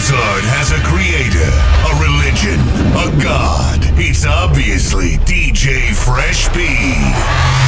Has a creator, a religion, a god. It's obviously DJ Fresh B.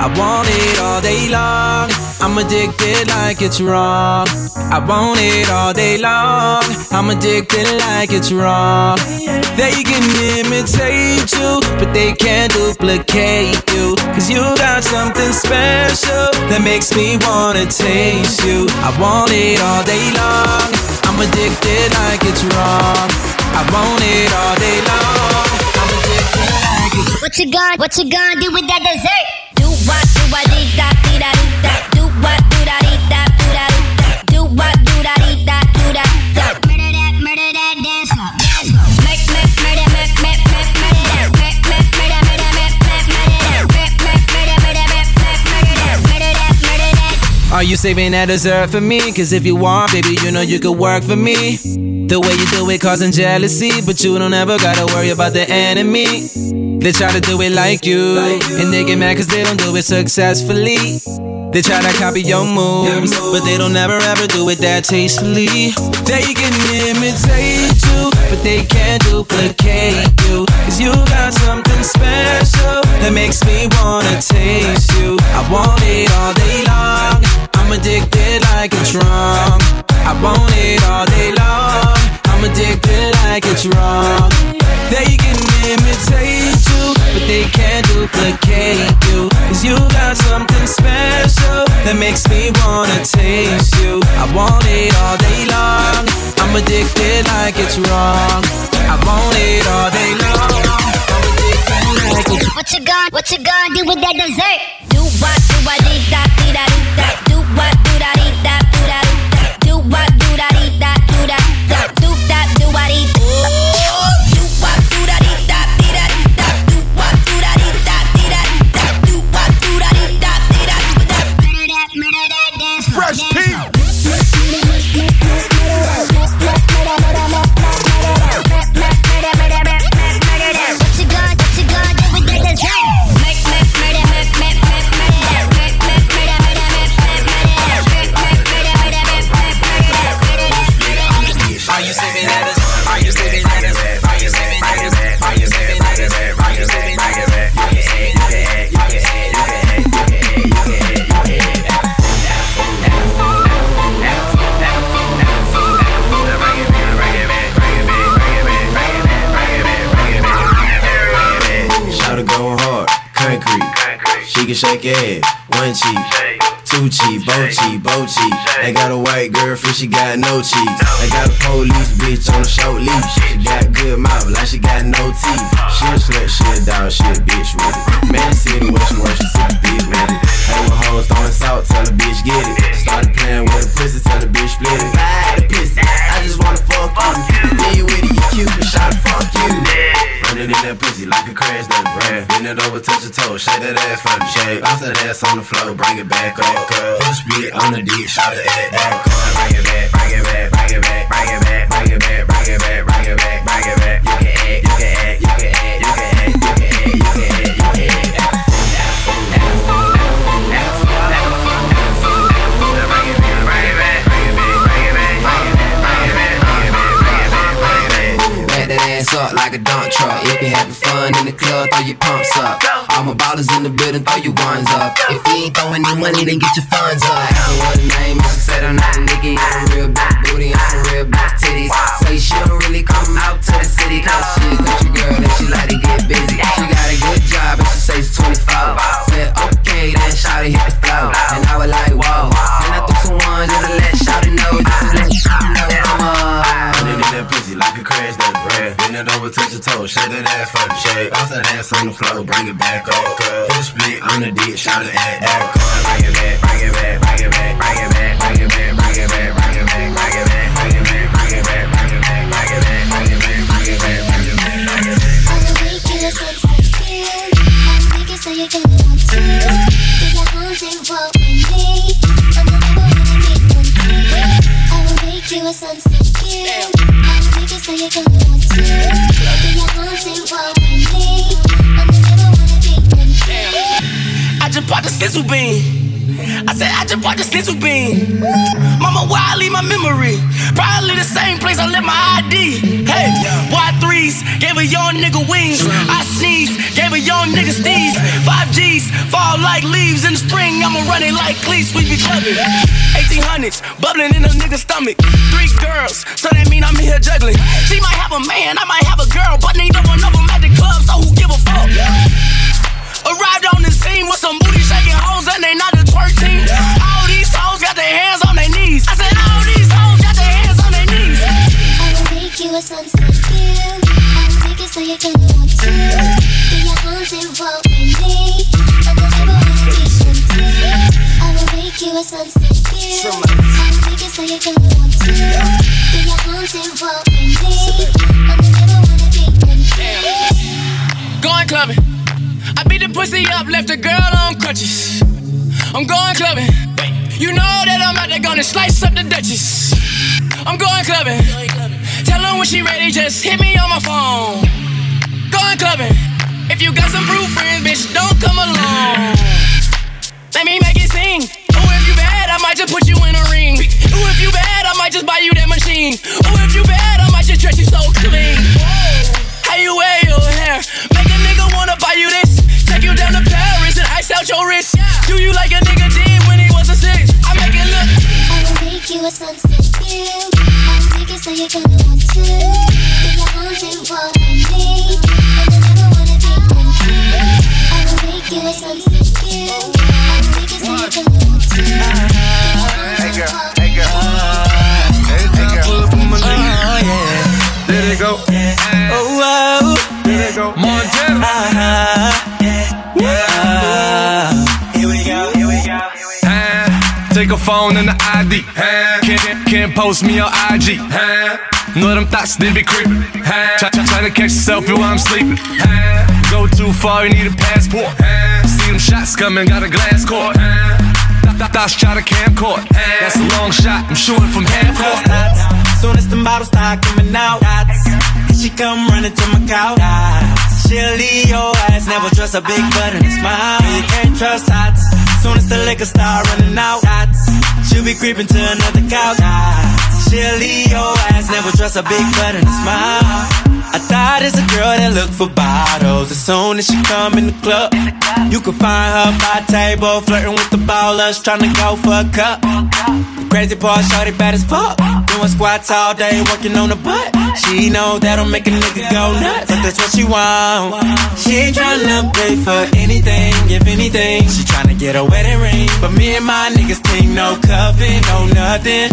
I want it all day long. I'm addicted like it's wrong. I want it all day long. I'm addicted like it's wrong. They can imitate you, but they can't duplicate you. Cause you got something special that makes me wanna taste you. I want it all day long. I'm addicted like it's wrong. I want it all day long. I'm addicted like it's What you gonna, what you gonna do with that dessert? What, do dee da, da, da. Do what, do da, Are you saving that dessert for me? Cause if you want, baby, you know you could work for me. The way you do it causing jealousy, but you don't ever gotta worry about the enemy. They try to do it like you, and they get mad cause they don't do it successfully. They try to copy your moves, but they don't ever ever do it that tastefully. They can imitate but they can't duplicate you. Cause you got something special that makes me wanna taste you. I want it all day long. I'm addicted like it's wrong. I want it all day long. I'm addicted like it's wrong. They can imitate you, but they can't duplicate you. Cause you got something special that makes me wanna taste you. I want it all day long. I'm addicted like it's wrong. I want it all day long. What you gonna, what you gonna do with that dessert? Do what, do what, dee da, dee da. Do what, do da, do dee da. Do what, do can shake your head, one cheek, cheek, both cheek. They got a white girlfriend, she got no cheeks. They got a police bitch on a short leash. She got good mouth, like she got no teeth. She a slut, she a dog, she a bitch with it. Man, see the way she works, the bitch with it. Hey, with hoes throwing salt, tell the bitch get it. Started playing with a pussy, tell the bitch split it. Ride the pussy, I just wanna fuck you. Then with it, you cute, but fuck you. Running in that pussy like a crash that breath. Bend it over, touch your toe, shake that ass for the shake. Bounce that ass on the floor, bring it back up. Put split on the dick, shot it at that. Bring it back, bring it back, bring it back, bring it back, bring it back, bring it back, bring it back, bring it back. You can act, you can act, you can act, ass up like a dump truck. If you having fun in the club, throw your pumps up. All my ballers in the building, throw your ones up. If you ain't throwing no money, then get your funds up. I don't want a name, she said I'm not a nigga. I'm a real big booty, I'm some real big titties. Say she don't really come out to the city, cause she a girl and she like to get busy. She got a good job and she say it's 24. Said okay, then shawty hit the flow. And I was like, whoa. And I threw some ones just to let shawty know, just to let shawty know that pussy like a crash that breath. Bend it over, touch your toe, shake that ass for the shake. Bounce that ass on the floor, bring it back up. Put a split on the dick, shot it at that. Bring it back, bring it back, bring it back, bring it back, bring it back, bring it back, bring it back, bring it back, bring it back, bring it back, bring it back, bring it back, bring it back, bring it back, bring it back, bring it back. I'ma make you a sunset. I'ma make so you're gonna want to. Get your arms and walk with me. I'ma never wanna be one. I will make you a sunset I just bought the sizzle bean. I said I just bought the sizzle bean. Mama, why I leave my memory? Probably the same place I left my ID. Hey, Y3s gave a young nigga wings. I sneeze, gave a young nigga steez. Five G's, fall like leaves in the spring. I'ma run it like cleats, we be clubbing. 1800s, bubbling in a nigga's stomach. Three girls, so that mean I'm here juggling. She might have a man, I might have a girl, but neither one of them at the club, so who give a fuck? Arrived on the scene with some booty shaking hoes and they not the twerk team. All these hoes got their hands on their knees. I said all these hoes got their hands on their knees. I will make you a sunset view. I will make it so you're gonna want to. Get your arms involved with me. And I never wanna be empty. I will make you a sunset view. I will make it so you're gonna want to. Get your arms involved with me. And I never wanna be empty. Going clubbing. I beat the pussy up, left the girl on crutches. I'm going clubbing. You know that I'm out there gonna slice up the Duchess. I'm going clubbing. Tell her when she ready, just hit me on my phone. Going clubbing. If you got some proof friends, bitch, don't come along. Let me make it sing. Oh, if you bad, I might just put you in a ring. Oh, if you bad, I might just buy you that machine. Oh, if you bad, I might just dress you so clean. How you wear out your wrist. Do you like a nigga did when he was a six? I make it look. I will make you a sunset view. I will make so you're gonna want to. Get your arms involved with me. And I never wanna be empty. I will make you a sunset view. I will make so you're gonna want to. Get your arms involved with me. Every time I pull up on my knees, let it go. Oh, oh, Let it go. Montana. ah, Phone and the ID. Huh? Can't, can't post me on IG. Huh? Know them thoughts, they be creeping. Huh? Try, try, try to catch a selfie while I'm sleeping. Huh? Go too far, you need a passport. Huh? See them shots coming, got a glass court. Huh? Th- th- Thoughts try to camcord. That's a long shot, I'm shooting from half court. Soon as the bottles start coming out, she come running to my couch. She'll leave your ass, never trust a big butt and a smile. You can't trust dots. Soon as the liquor start running out, she'll be creeping to another couch. She'll leave your ass, never trust a big butt and a smile. I thought it's a girl that look for bottles. As soon as she come in the club, you can find her by table, flirting with the ballers, trying to go for a cup. Crazy part, shorty bad as fuck. Doing squats all day, working on the butt. She know that'll make a nigga go nuts, but that's what she want. She ain't tryna pay for anything, if anything. She tryna get a wedding ring, but me and my niggas think no cuffing, no nothing.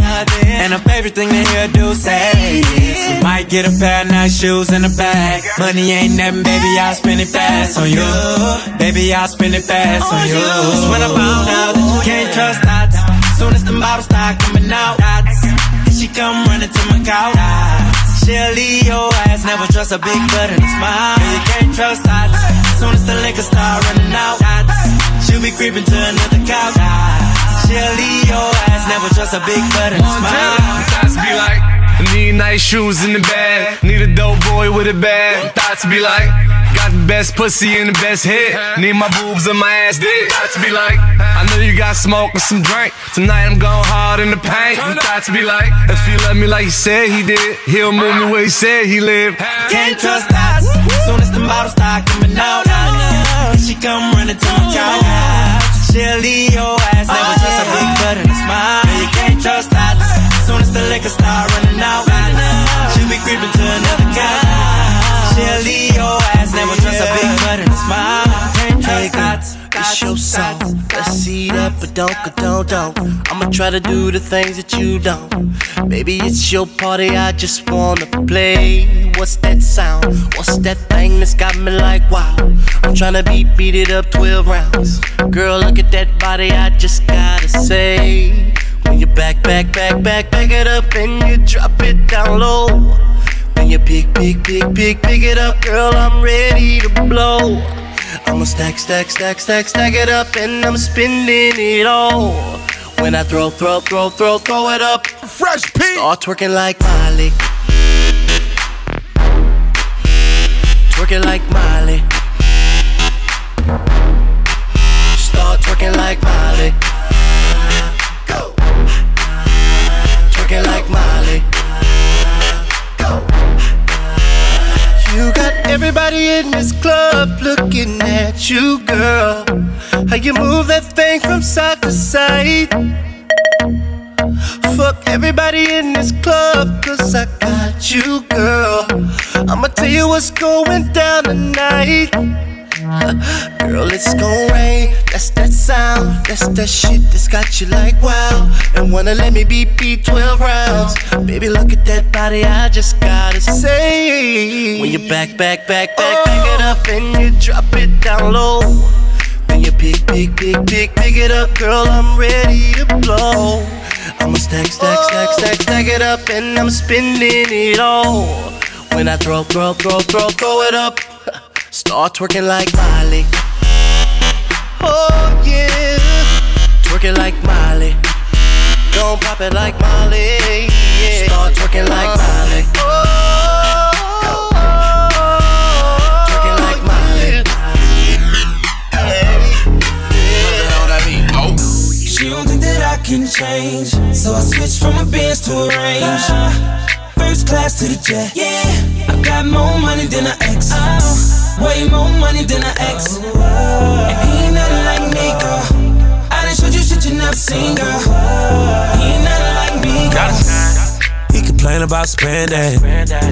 And her favorite thing to hear do say is might get a pair of nice shoes in a bag. Money ain't nothing, baby, I'll spend it fast on you. Baby, I'll spend it fast on you. Just when I found out that you can't trust dots. Soon as the bottles start coming out, dots. She come running to my couch. She'll leave your ass, never trust a big butt and a smile. You can't trust dots. Soon as the liquor start running out, dots. She'll be creeping to another couch. She'll leave your ass, never trust a big butt and a smile. Thoughts be like, Need nice shoes in the bag. Need a dope boy with a bag. Thoughts be like, got the best pussy and the best head. Need my boobs and my ass dick. Thoughts be like, I know you got smoke and some drink. Tonight I'm going hard in the paint. Thoughts be like, if he love me like he said he did, he'll move me where he said he lived. Can't trust dots. Soon as the bottles start coming out, she come running to my couch. She'll leave your ass, never trust a big butt running out, she'll be creeping to another couch. She'll leave your ass, never trust a big butt and a smile. Can't. It's your song. Let's see that, but don't, don't, don't. I'ma try to do the things that you don't. Baby, it's your party, I just wanna play. What's that sound? What's that thing that's got me like wow? I'm tryna beat, beat it up 12 rounds. Girl, look at that body, I just gotta say. When you back, back, back, back, back it up and you drop it down low. When you pick, pick, pick, pick, pick it up, girl, I'm ready to blow. I'ma stack, stack, stack, stack, stack it up, and I'm spending it all. When I throw, throw, throw, throw, throw it up, Fresh B. start twerking like Miley. Twerking like Miley. Start twerking like Miley. Everybody in this club looking at you, girl. How you move that thing from side to side. Fuck everybody in this club, cause I got you, girl. I'ma tell you what's going down tonight. Girl, it's gon' rain. That's that sound. That's that shit that's got you like wow. And wanna let me beat beat 12 rounds. Baby, look at that body. I just gotta say. When you back, back, back, back, oh. back it up and you drop it down low. When you pick, pick, pick, pick, pick it up, girl, I'm ready to blow. I'ma stack, stack, stack, oh. stack, stack it up and I'm spending it all. When I throw, throw, throw, throw, throw it up. Start twerking like Miley. Oh yeah, twerking like Miley. Don't pop it like Miley. Yeah. Start twerking like Miley. Oh, twerking like Miley. She don't think that I can change, so I switched from a Benz to a Range. First class to the jet, yeah. I got more money than an ex, way more money than an ex. And he ain't nothing like me, girl. I done showed you shit you never seen, girl. He ain't nothing like me, girl. He complain about spending.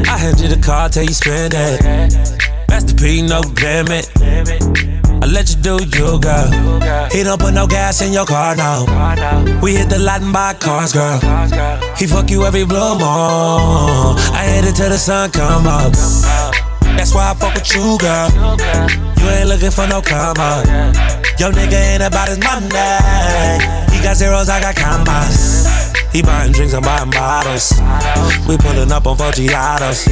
I hand you the car, tell you spend it. Master P, no limit. I let you do you, girl. He don't put no gas in your car, no. We hit the lot and buy cars, girl. He fuck you every blue moon. I hit it till the sun come up. That's why I fuck with you, girl. You ain't looking for no come up. Yo, nigga ain't about his money. He got zeros, I got commas. He buying drinks, I'm buying bottles. We pulling up on Forgiatos.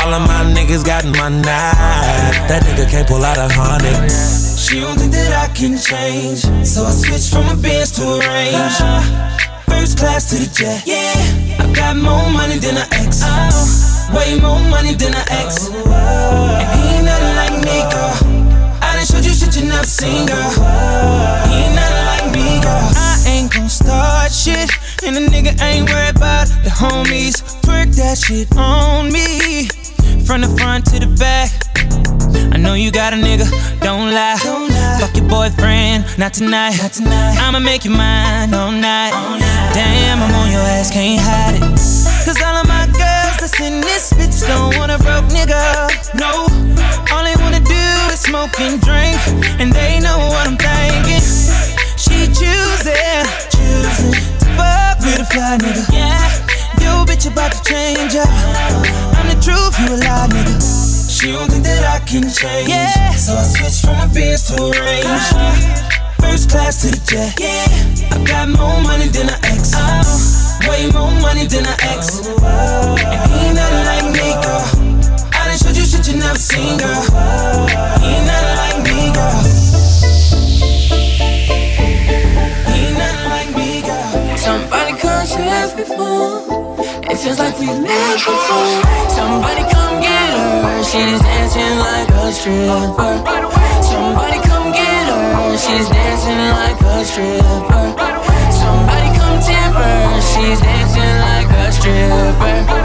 All of my niggas got money. That nigga can't pull out a hundred. She don't think that I can change, so I switched from a Benz to a Range. First class to the jet, yeah. I got more money than an ex, oh. way more money than an ex. Oh, and he ain't nothing like me, girl. I done showed you shit you never seen, oh, girl. He ain't nothing like me, girl. I ain't gon' start shit, and the nigga ain't worried about the homies. Twerk that shit on me, from the front to the back. I know you got a nigga, don't lie. Don't lie. Fuck your boyfriend, not tonight. not tonight. I'ma make you mine all night. Damn, I'm on your ass, can't hide it. Cause all of my girls that's in this bitch don't want a broke nigga. No, all they wanna do is smoke and drink, and they know what I'm thinking. She choosing, choosing fuck with a fly nigga. Yeah, yo bitch about to change up. I'm the truth, you a lie nigga. She don't think that I can change. Yeah. So I switched from a Benz to a Range. Uh-huh. First class to the jet. Yeah. I got more money than an ex. Uh-huh. Way more money than an ex. And he ain't nothing like stripper. Somebody come get her. She's dancing like a stripper. Somebody come tip her. She's dancing like a stripper.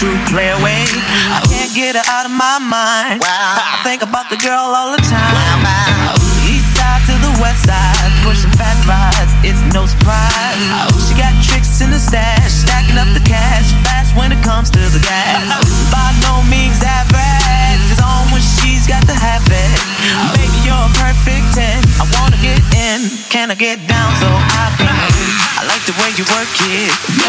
true play away. I can't get her out of my mind. Wow. I think about the girl all the time. Wow. East side to the west side, pushing fat rides, it's no surprise. She got tricks in the stash, stacking up the cash fast when it comes to the gas. By no means average, it's on when she's got the habit. Baby, you're a perfect 10. I wanna get in, can I get down so I can? I like the way you work it. No,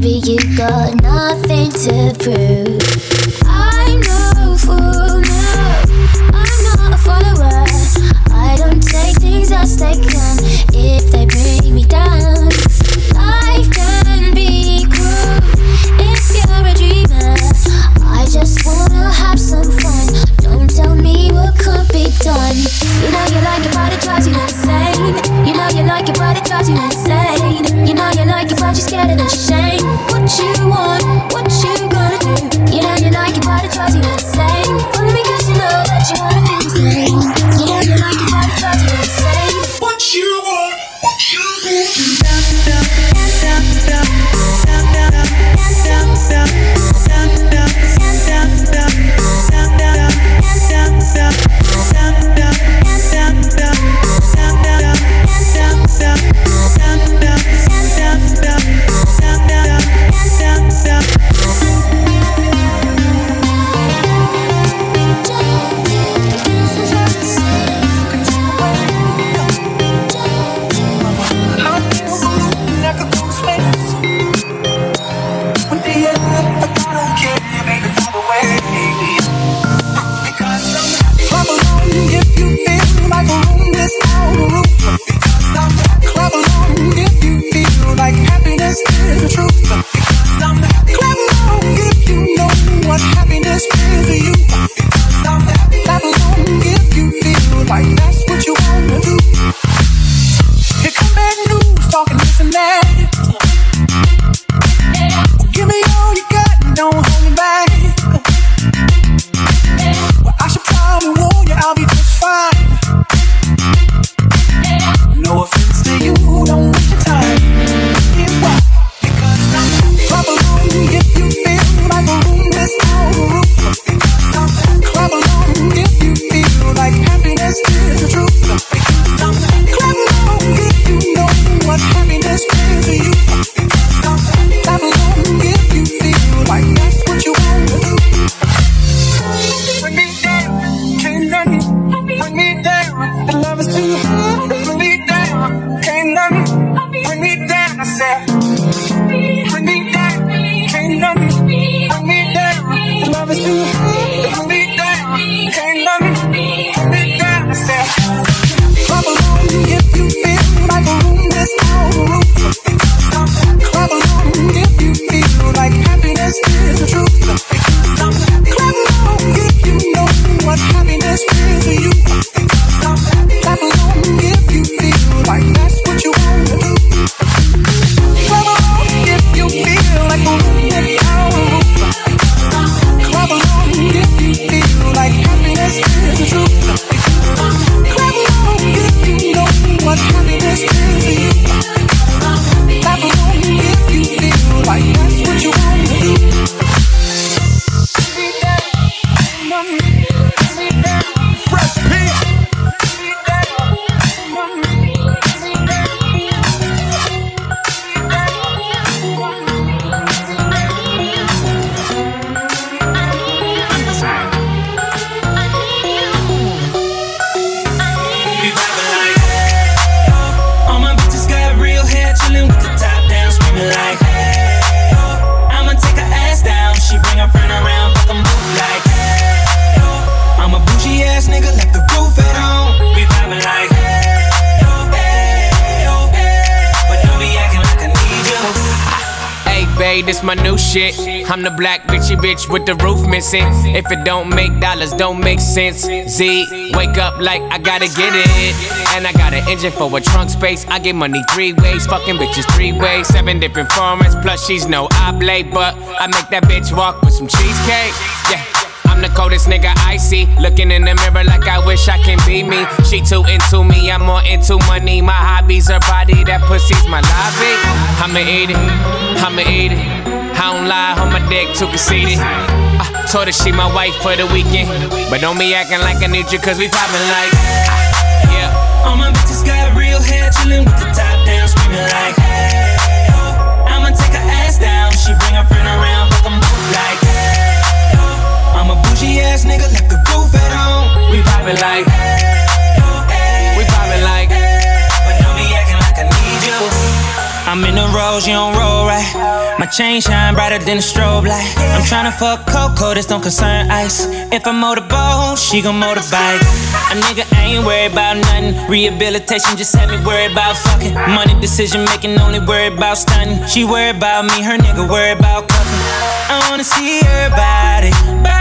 Baby, you got nothing to prove. I'm no fool, no. I'm not a follower. I don't take things as they come if they bring me down. Life can be cruel if you're a dreamer. I just wanna have some fun. Don't tell me what could be done. You know you like it, but it drives you insane. You know you like it, but it drives you insane like it, but you're scared of the shame. What you want, what you gonna do? You know you like it, but it drives you this my new shit. I'm the black bitchy bitch with the roof missing. If it don't make dollars, don't make sense. Z, wake up like I gotta get it. And I got an engine for a trunk space. I get money three ways, fucking bitches three ways. Seven different formats, plus she's no oblate. But I make that bitch walk with some cheesecake. Yeah. I'm the coldest nigga I see. Looking in the mirror like I wish I can be me. She too into me, I'm more into money. My hobbies, her body, that pussy's my lobby. I'ma eat it, I'ma eat it. I don't lie, on my dick, too conceited. I told her she my wife for the weekend. But don't be acting like I need you, cause we poppin' like. Yeah. All my bitches got real hair, chillin' with the top down, screaming like, hey, oh. I'ma take her ass down, she bring her friend around, fuck 'em both like, bougie ass nigga, left the roof at home. We poppin' like. We poppin' like. But don't be acting like I need you. I'm in the rose, you don't roll right. My chain shine brighter than a strobe light. I'm tryna fuck Coco, this don't concern ice. If I motorboat, she gon' motorbike. A nigga ain't worried about nothing. Rehabilitation just had me worried about fucking. Money decision making, only worried about stunning. She worried about me, her nigga worried about cuffing. I wanna see her body, body.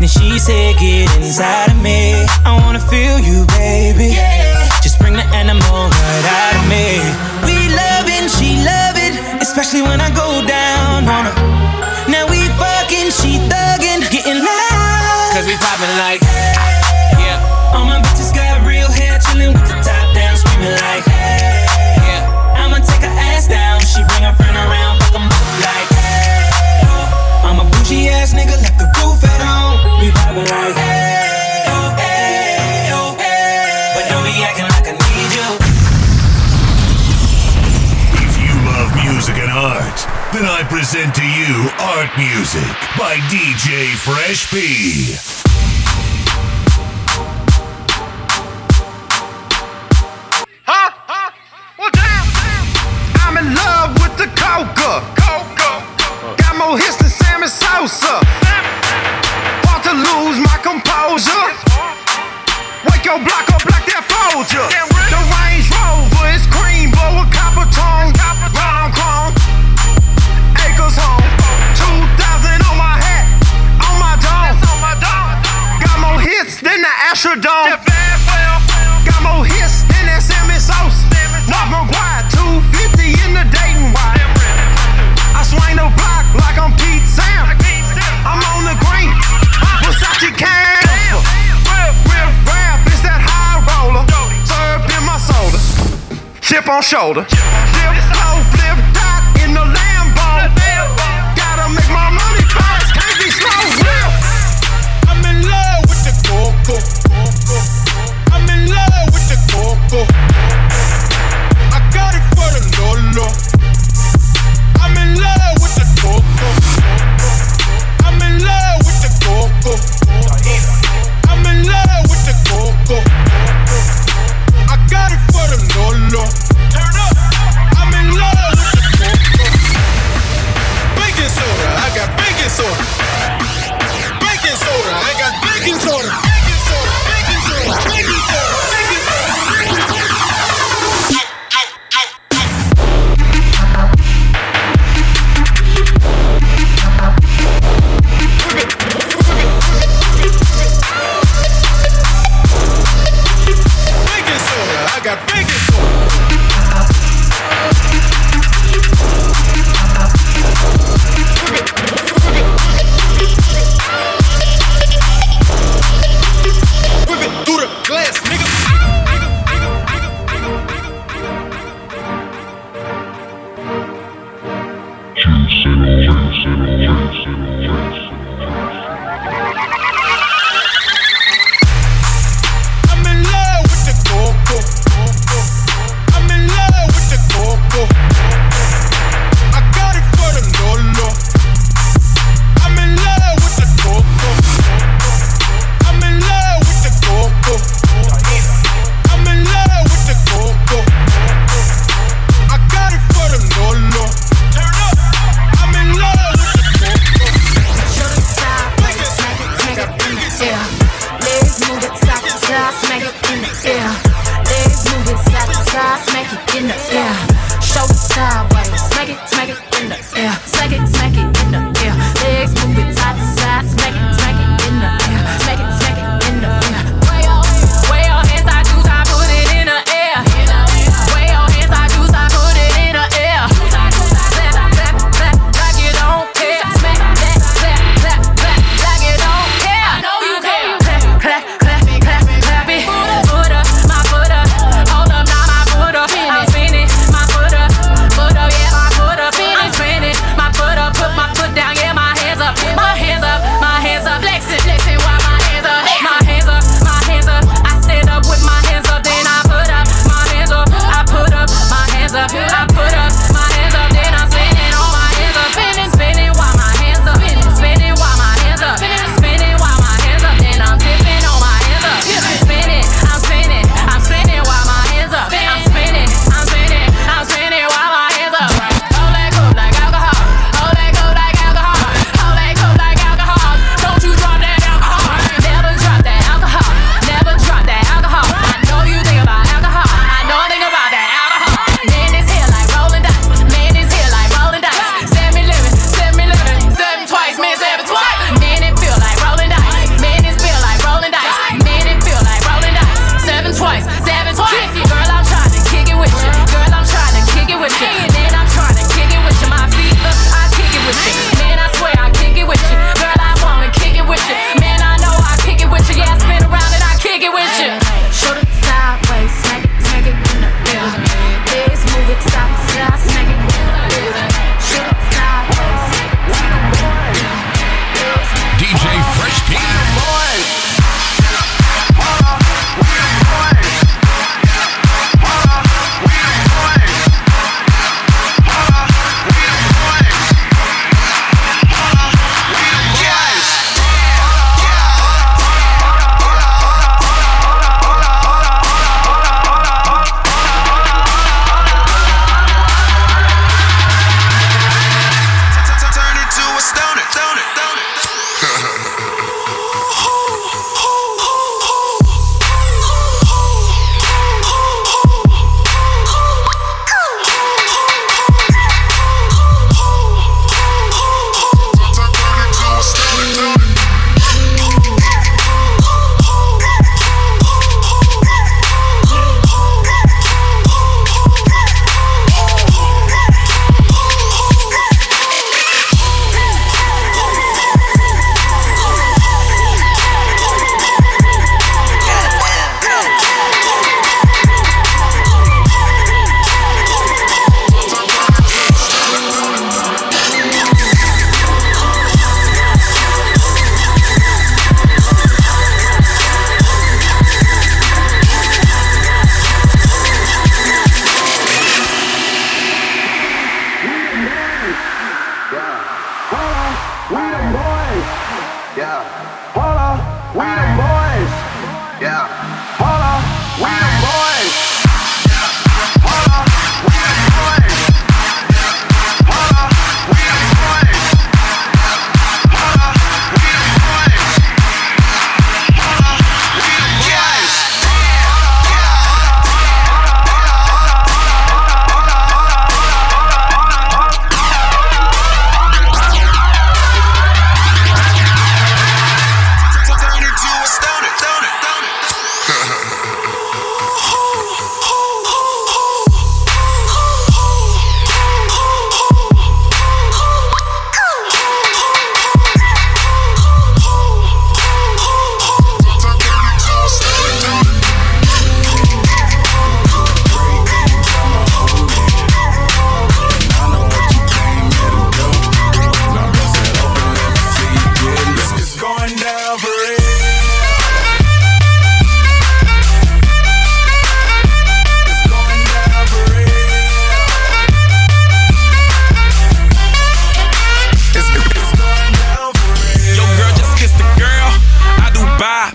Then she said, get inside of me. I wanna feel you, baby. Just bring the animal right out of me. We love loving, she love it, especially when I go down on her. Now we fucking, she thuggin', getting loud. Cause we poppin' like. Music by DJ Fresh P. shoulder.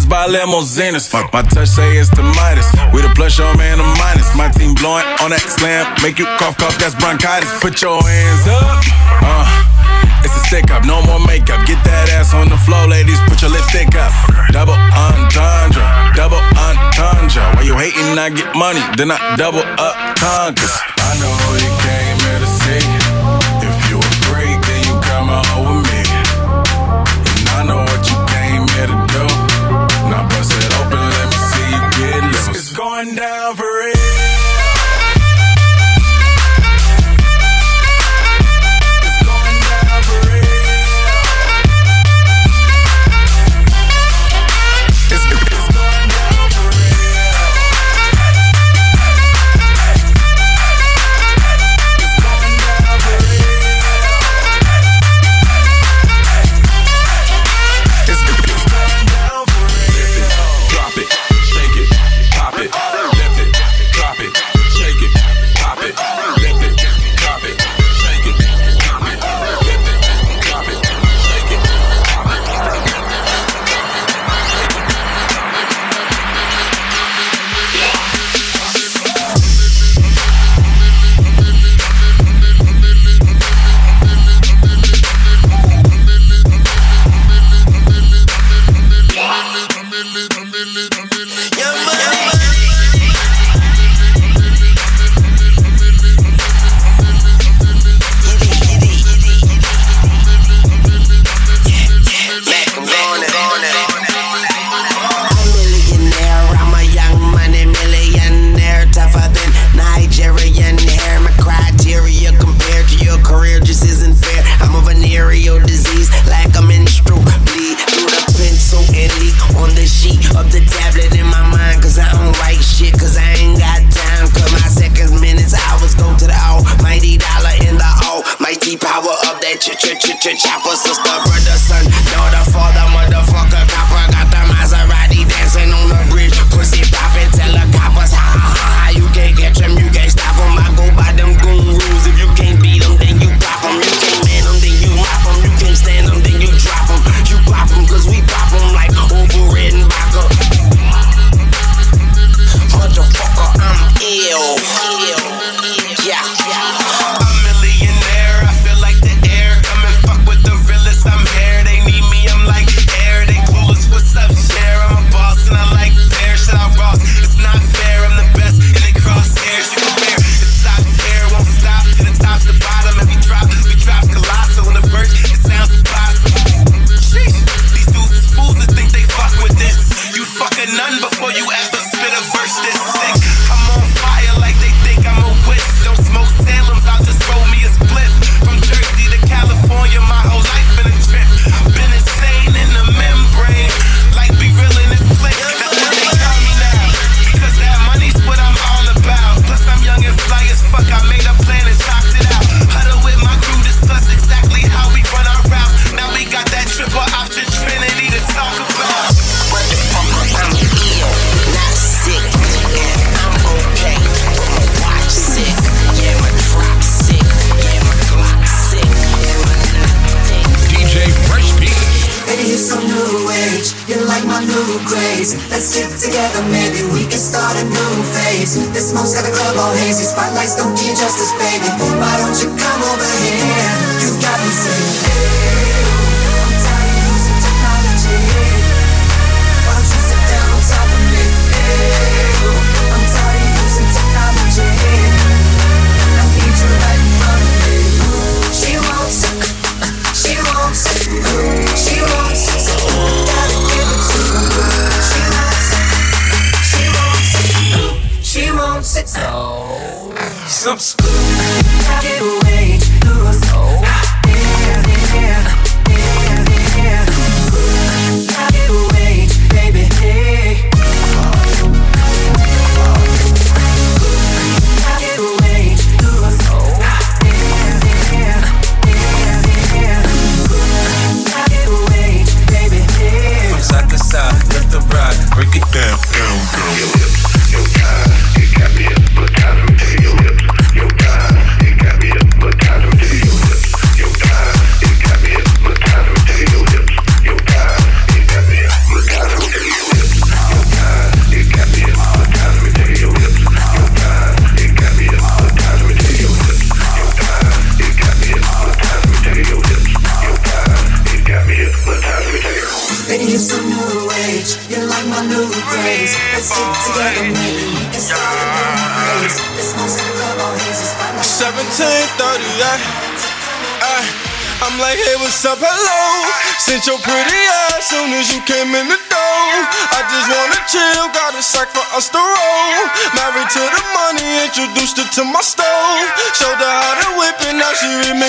Benz, buy Limousinas. My touch say it's the Midas. With a plus, your man, a minus. My team blowing on that slam. Make you cough, cough, that's bronchitis. Put your hands up. Uh. It's a stick up, no more makeup. Get that ass on the floor, ladies. Put your lipstick up. Double entendre, double entendre. Why you hating, I get money, then I double up conquer. I know you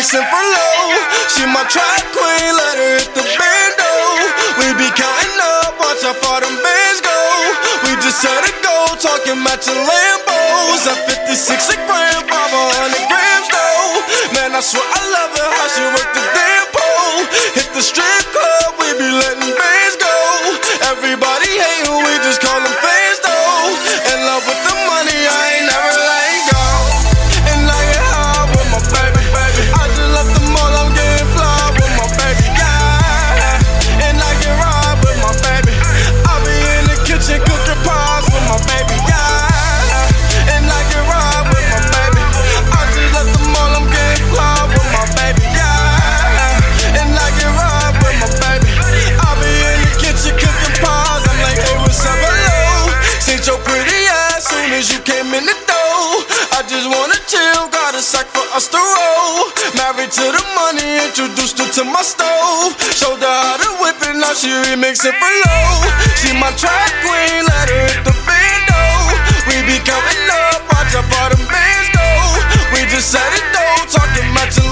chasing for low. She my track queen, let her hit the bando. We be counting up, watch how far them bands go. We just set a go. talking about your Lambos. At 56 a gram, 500 grams though. Man, I swear introduced her to my stove. Showed her how to whip it, now she remixing for low. She my track queen, let her hit the bando. We be coming up, watch out for the bands go. We just set it though, talking about your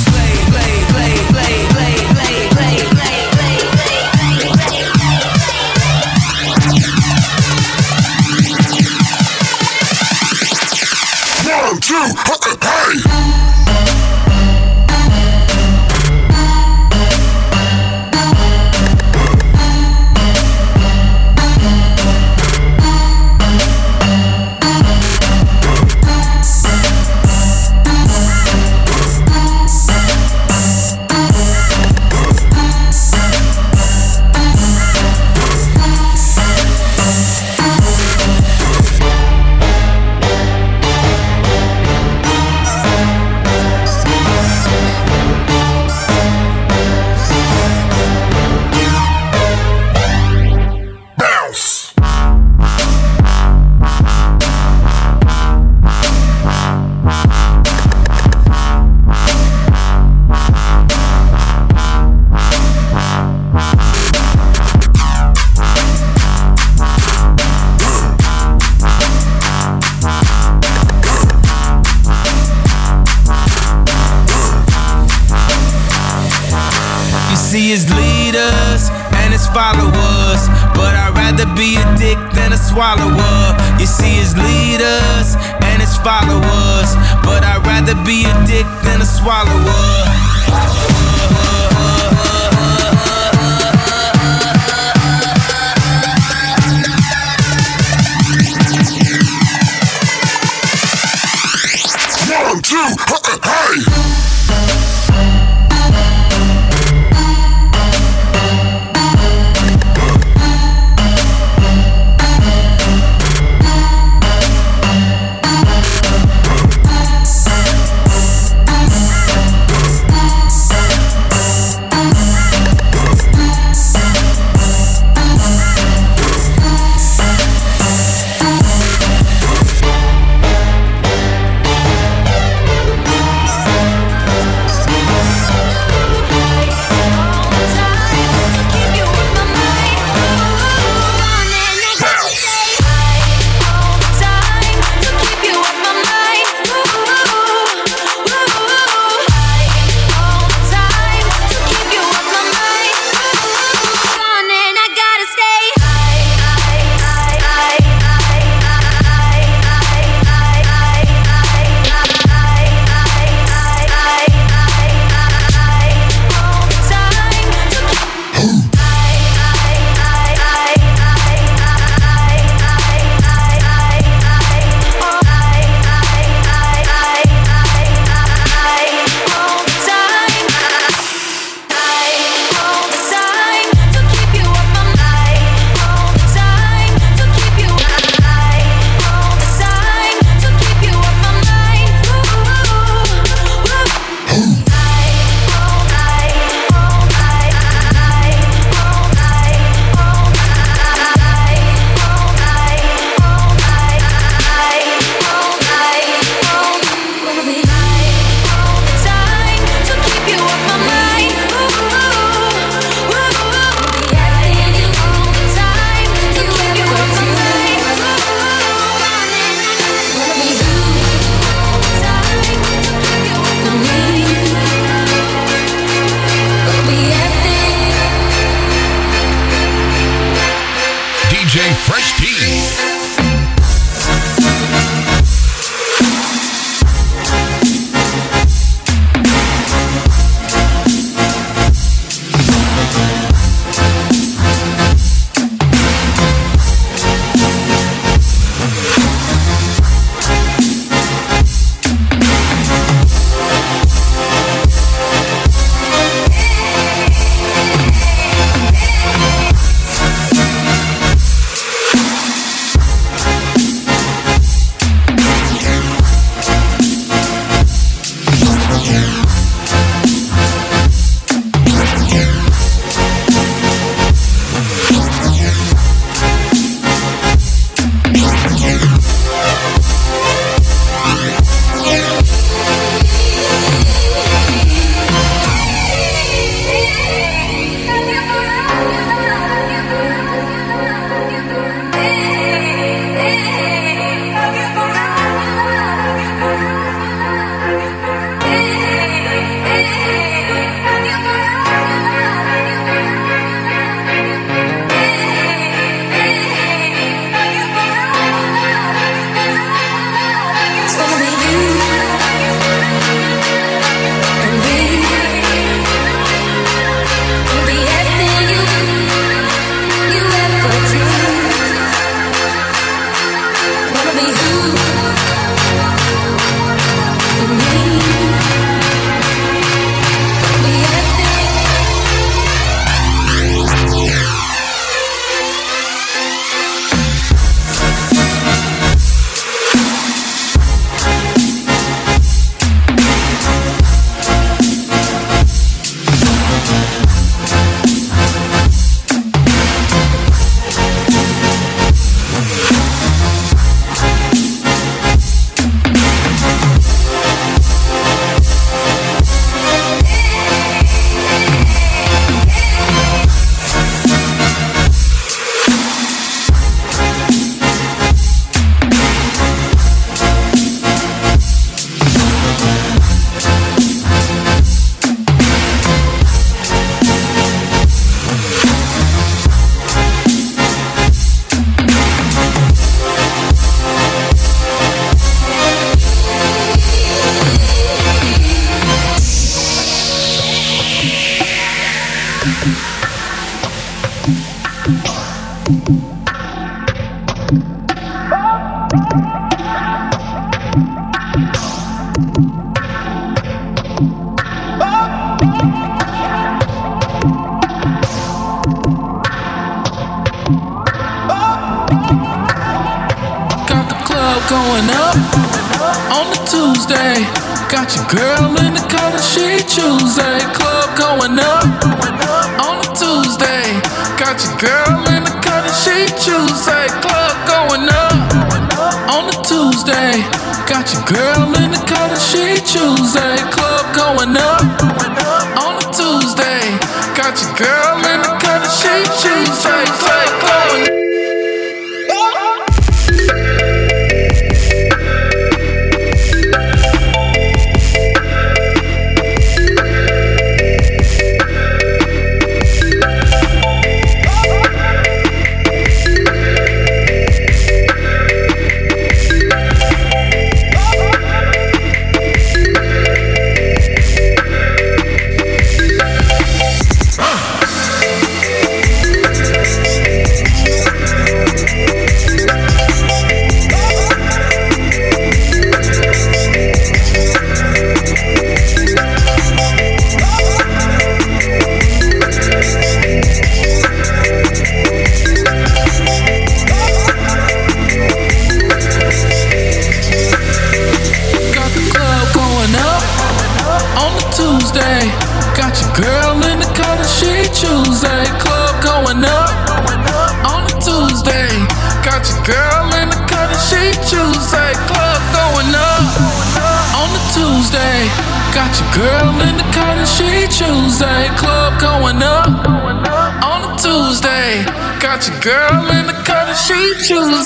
Got your girl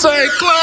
Tuesday. Club.